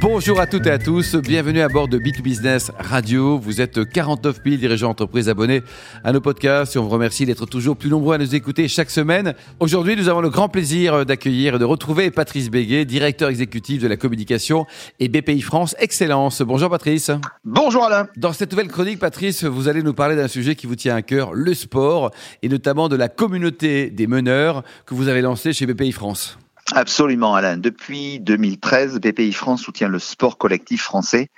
Bonjour à toutes et à tous, bienvenue à bord de B2Business Radio. Vous êtes 49 000 dirigeants d'entreprise abonnés à nos podcasts et on vous remercie d'être toujours plus nombreux à nous écouter chaque semaine. Aujourd'hui, nous avons le grand plaisir d'accueillir et de retrouver Patrice Béguet, directeur exécutif de la communication et BPI France Excellence. Bonjour Patrice. Bonjour Alain. Dans cette nouvelle chronique, Patrice, vous allez nous parler d'un sujet qui vous tient à cœur, le sport et notamment de la communauté des meneurs que vous avez lancée chez BPI France. Absolument, Alain. Depuis 2013, BPI France soutient le sport collectif français,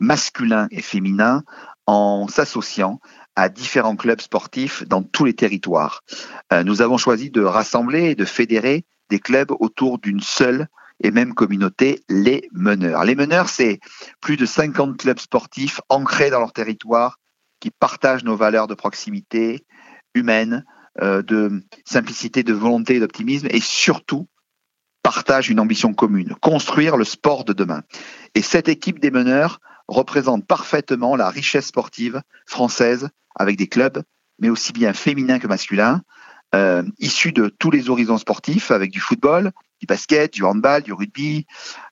masculin et féminin, en s'associant à différents clubs sportifs dans tous les territoires. Euh, nous avons choisi de rassembler et de fédérer des clubs autour d'une seule et même communauté, les meneurs. Les meneurs, c'est plus de 50 clubs sportifs ancrés dans leur territoire qui partagent nos valeurs de proximité humaine, euh, de simplicité, de volonté, d'optimisme et surtout partagent une ambition commune, construire le sport de demain. Et cette équipe des meneurs représente parfaitement la richesse sportive française avec des clubs, mais aussi bien féminins que masculins, euh, issus de tous les horizons sportifs, avec du football, du basket, du handball, du rugby,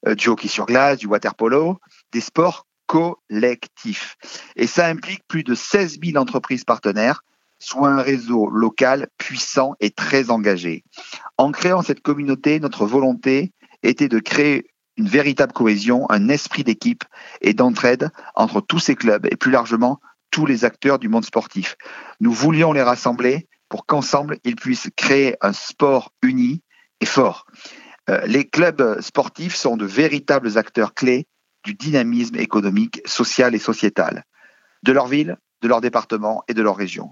euh, du hockey sur glace, du water polo, des sports collectifs. Et ça implique plus de 16 000 entreprises partenaires soit un réseau local puissant et très engagé. En créant cette communauté, notre volonté était de créer une véritable cohésion, un esprit d'équipe et d'entraide entre tous ces clubs et plus largement tous les acteurs du monde sportif. Nous voulions les rassembler pour qu'ensemble ils puissent créer un sport uni et fort. Euh, les clubs sportifs sont de véritables acteurs clés du dynamisme économique, social et sociétal de leur ville, de leur département et de leur région.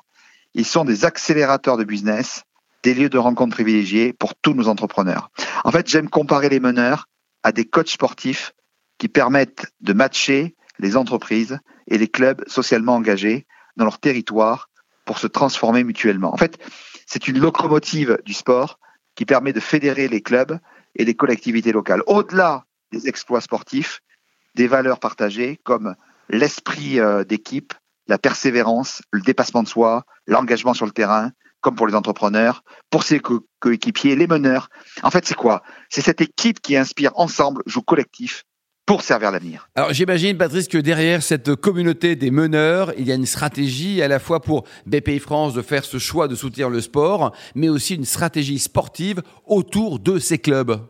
Ils sont des accélérateurs de business, des lieux de rencontre privilégiés pour tous nos entrepreneurs. En fait, j'aime comparer les meneurs à des coachs sportifs qui permettent de matcher les entreprises et les clubs socialement engagés dans leur territoire pour se transformer mutuellement. En fait, c'est une locomotive du sport qui permet de fédérer les clubs et les collectivités locales. Au-delà des exploits sportifs, des valeurs partagées comme l'esprit euh, d'équipe, la persévérance, le dépassement de soi, l'engagement sur le terrain, comme pour les entrepreneurs, pour ses coéquipiers, les meneurs. En fait, c'est quoi? C'est cette équipe qui inspire ensemble, joue collectif pour servir l'avenir. Alors j'imagine, Patrice, que derrière cette communauté des meneurs, il y a une stratégie à la fois pour BPI France de faire ce choix de soutenir le sport, mais aussi une stratégie sportive autour de ces clubs.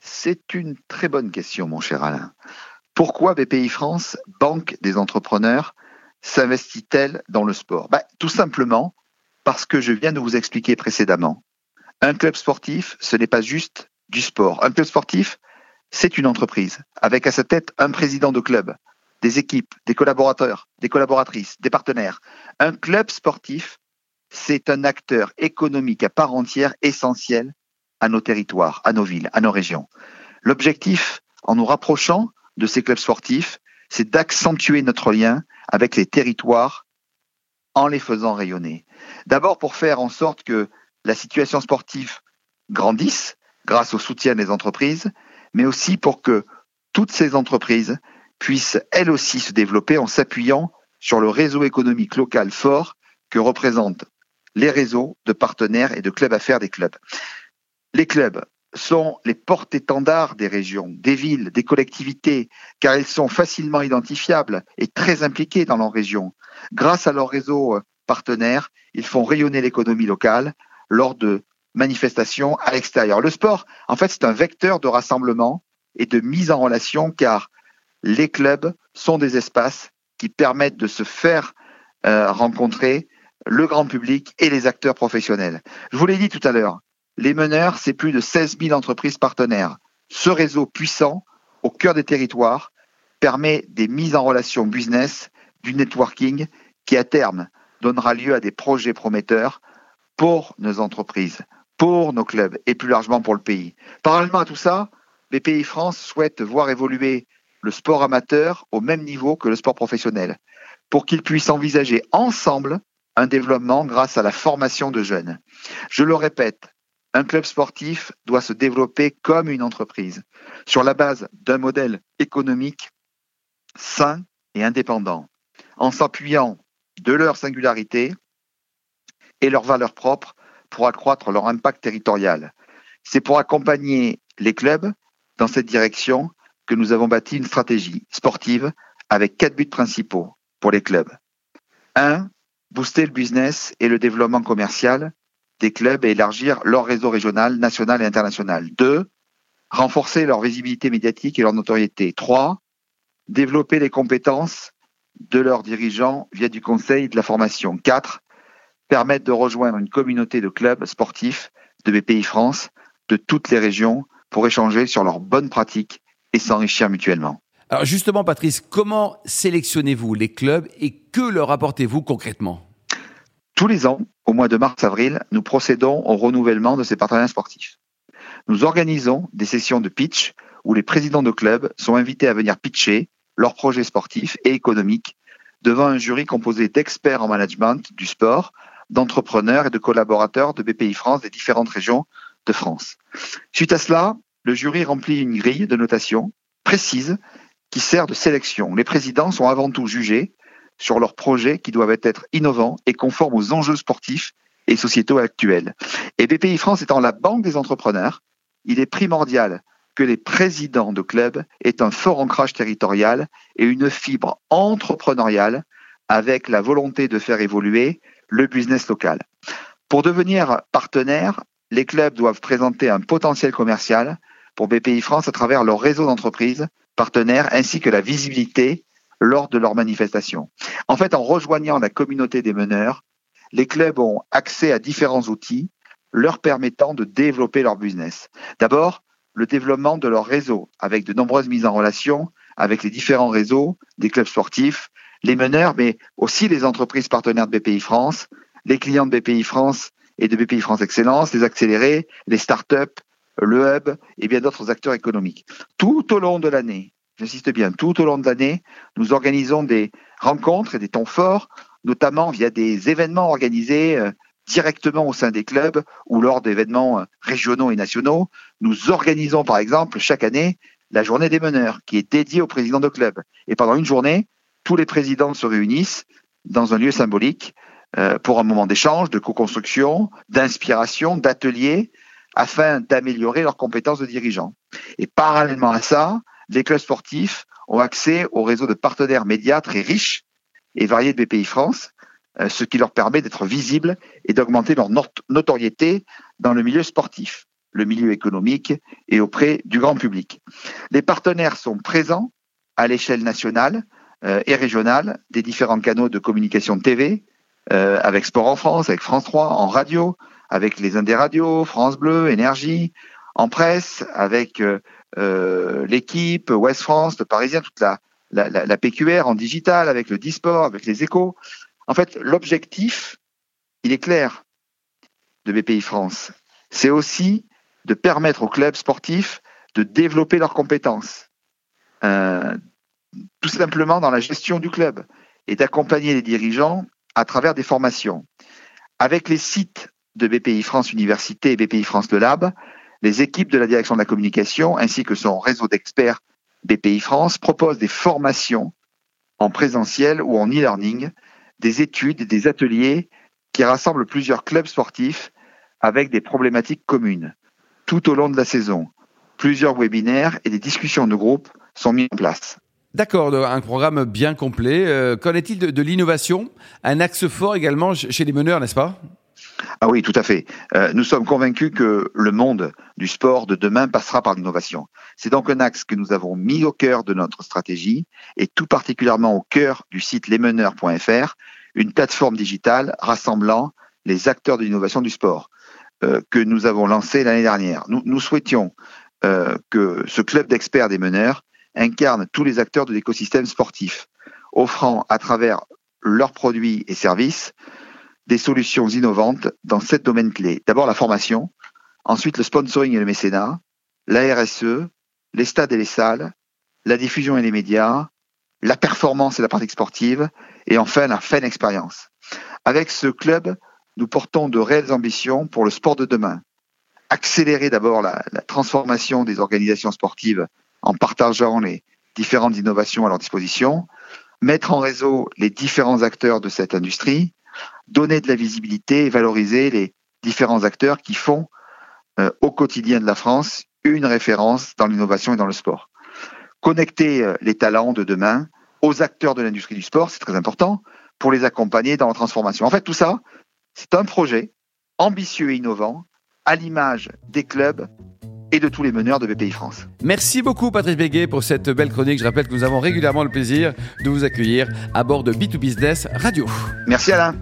C'est une très bonne question, mon cher Alain. Pourquoi BPI France, banque des entrepreneurs, s'investit-elle dans le sport? Bah, Tout simplement parce que je viens de vous expliquer précédemment. Un club sportif, ce n'est pas juste du sport. Un club sportif, c'est une entreprise, avec à sa tête un président de club, des équipes, des collaborateurs, des collaboratrices, des partenaires. Un club sportif, c'est un acteur économique à part entière essentiel à nos territoires, à nos villes, à nos régions. L'objectif, en nous rapprochant de ces clubs sportifs, c'est d'accentuer notre lien avec les territoires en les faisant rayonner. D'abord pour faire en sorte que la situation sportive grandisse grâce au soutien des entreprises, mais aussi pour que toutes ces entreprises puissent elles aussi se développer en s'appuyant sur le réseau économique local fort que représentent les réseaux de partenaires et de clubs à faire des clubs. Les clubs sont les porte-étendards des régions, des villes, des collectivités, car ils sont facilement identifiables et très impliqués dans leur région. Grâce à leur réseau euh, partenaire, ils font rayonner l'économie locale lors de manifestations à l'extérieur. Le sport, en fait, c'est un vecteur de rassemblement et de mise en relation, car les clubs sont des espaces qui permettent de se faire euh, rencontrer le grand public et les acteurs professionnels. Je vous l'ai dit tout à l'heure, les meneurs, c'est plus de 16 000 entreprises partenaires. Ce réseau puissant, au cœur des territoires, permet des mises en relation business, du networking, qui à terme donnera lieu à des projets prometteurs pour nos entreprises, pour nos clubs et plus largement pour le pays. Parallèlement à tout ça, BPI France souhaite voir évoluer le sport amateur au même niveau que le sport professionnel, pour qu'ils puissent envisager ensemble un développement grâce à la formation de jeunes. Je le répète, un club sportif doit se développer comme une entreprise, sur la base d'un modèle économique sain et indépendant, en s'appuyant de leur singularité et leurs valeurs propres pour accroître leur impact territorial. C'est pour accompagner les clubs dans cette direction que nous avons bâti une stratégie sportive avec quatre buts principaux pour les clubs. Un, booster le business et le développement commercial des clubs et élargir leur réseau régional, national et international. Deux, renforcer leur visibilité médiatique et leur notoriété. Trois, développer les compétences de leurs dirigeants via du conseil et de la formation. Quatre, permettre de rejoindre une communauté de clubs sportifs de BPI France de toutes les régions pour échanger sur leurs bonnes pratiques et s'enrichir mutuellement. Alors justement, Patrice, comment sélectionnez-vous les clubs et que leur apportez-vous concrètement? Tous les ans, au mois de mars-avril, nous procédons au renouvellement de ces partenaires sportifs. Nous organisons des sessions de pitch où les présidents de clubs sont invités à venir pitcher leurs projets sportifs et économiques devant un jury composé d'experts en management du sport, d'entrepreneurs et de collaborateurs de BPI France des différentes régions de France. Suite à cela, le jury remplit une grille de notation précise qui sert de sélection. Les présidents sont avant tout jugés sur leurs projets qui doivent être innovants et conformes aux enjeux sportifs et sociétaux actuels. Et BPI France étant la banque des entrepreneurs, il est primordial que les présidents de clubs aient un fort ancrage territorial et une fibre entrepreneuriale avec la volonté de faire évoluer le business local. Pour devenir partenaire, les clubs doivent présenter un potentiel commercial pour BPI France à travers leur réseau d'entreprises partenaires ainsi que la visibilité lors de leurs manifestations. En fait, en rejoignant la communauté des meneurs, les clubs ont accès à différents outils leur permettant de développer leur business. D'abord, le développement de leur réseau avec de nombreuses mises en relation avec les différents réseaux des clubs sportifs, les meneurs, mais aussi les entreprises partenaires de BPI France, les clients de BPI France et de BPI France Excellence, les accélérés, les startups, le hub et bien d'autres acteurs économiques. Tout au long de l'année, j'insiste bien, tout au long de l'année, nous organisons des rencontres et des temps forts, notamment via des événements organisés euh, directement au sein des clubs ou lors d'événements euh, régionaux et nationaux. Nous organisons par exemple chaque année la journée des meneurs qui est dédiée aux présidents de clubs. Et pendant une journée, tous les présidents se réunissent dans un lieu symbolique euh, pour un moment d'échange, de co-construction, d'inspiration, d'atelier, afin d'améliorer leurs compétences de dirigeants. Et parallèlement à ça, les clubs sportifs ont accès au réseau de partenaires médias très riches et variés de BPI France, euh, ce qui leur permet d'être visibles et d'augmenter leur notoriété dans le milieu sportif, le milieu économique et auprès du grand public. Les partenaires sont présents à l'échelle nationale euh, et régionale des différents canaux de communication TV, euh, avec Sport en France, avec France 3, en radio, avec les Indes radios, France Bleu, Énergie, en presse, avec euh, l'équipe, West France, le Parisien, toute la, la, PQR en digital, avec le Disport, avec les échos. En fait, l'objectif, il est clair de BPI France. C'est aussi de permettre aux clubs sportifs de développer leurs compétences, euh, tout simplement dans la gestion du club, et d'accompagner les dirigeants à travers des formations. Avec les sites de BPI France Université et BPI France Le Lab, les équipes de la direction de la communication ainsi que son réseau d'experts BPI France proposent des formations en présentiel ou en e-learning, des études des ateliers qui rassemblent plusieurs clubs sportifs avec des problématiques communes. Tout au long de la saison, plusieurs webinaires et des discussions de groupe sont mis en place. D'accord, un programme bien complet. Euh, qu'en est-il de l'innovation? Un axe fort également chez les meneurs, n'est-ce pas? Ah oui, tout à fait. Euh, nous sommes convaincus que le monde du sport de demain passera par l'innovation. C'est donc un axe que nous avons mis au cœur de notre stratégie et tout particulièrement au cœur du site lesmeneurs.fr, une plateforme digitale rassemblant les acteurs de l'innovation du sport euh, que nous avons lancé l'année dernière. Nous, souhaitions euh, que ce club d'experts des meneurs incarne tous les acteurs de l'écosystème sportif, offrant à travers leurs produits et services des solutions innovantes dans sept domaines clés. D'abord la formation, ensuite le sponsoring et le mécénat, la RSE, les stades et les salles, la diffusion et les médias, la performance et la pratique sportive, et enfin la fan expérience. Avec ce club, nous portons de réelles ambitions pour le sport de demain. Accélérer d'abord la, la transformation des organisations sportives en partageant les différentes innovations à leur disposition, mettre en réseau les différents acteurs de cette industrie, donner de la visibilité et valoriser les différents acteurs qui font euh, au quotidien de la France une référence dans l'innovation et dans le sport. Connecter euh, les talents de demain aux acteurs de l'industrie du sport, c'est très important pour les accompagner dans la transformation. En fait, tout ça, c'est un projet ambitieux et innovant à l'image des clubs et de tous les meneurs de BPI France. Merci beaucoup Patrice Béguet pour cette belle chronique. Je rappelle que nous avons régulièrement le plaisir de vous accueillir à bord de B2Business Radio. Merci Alain.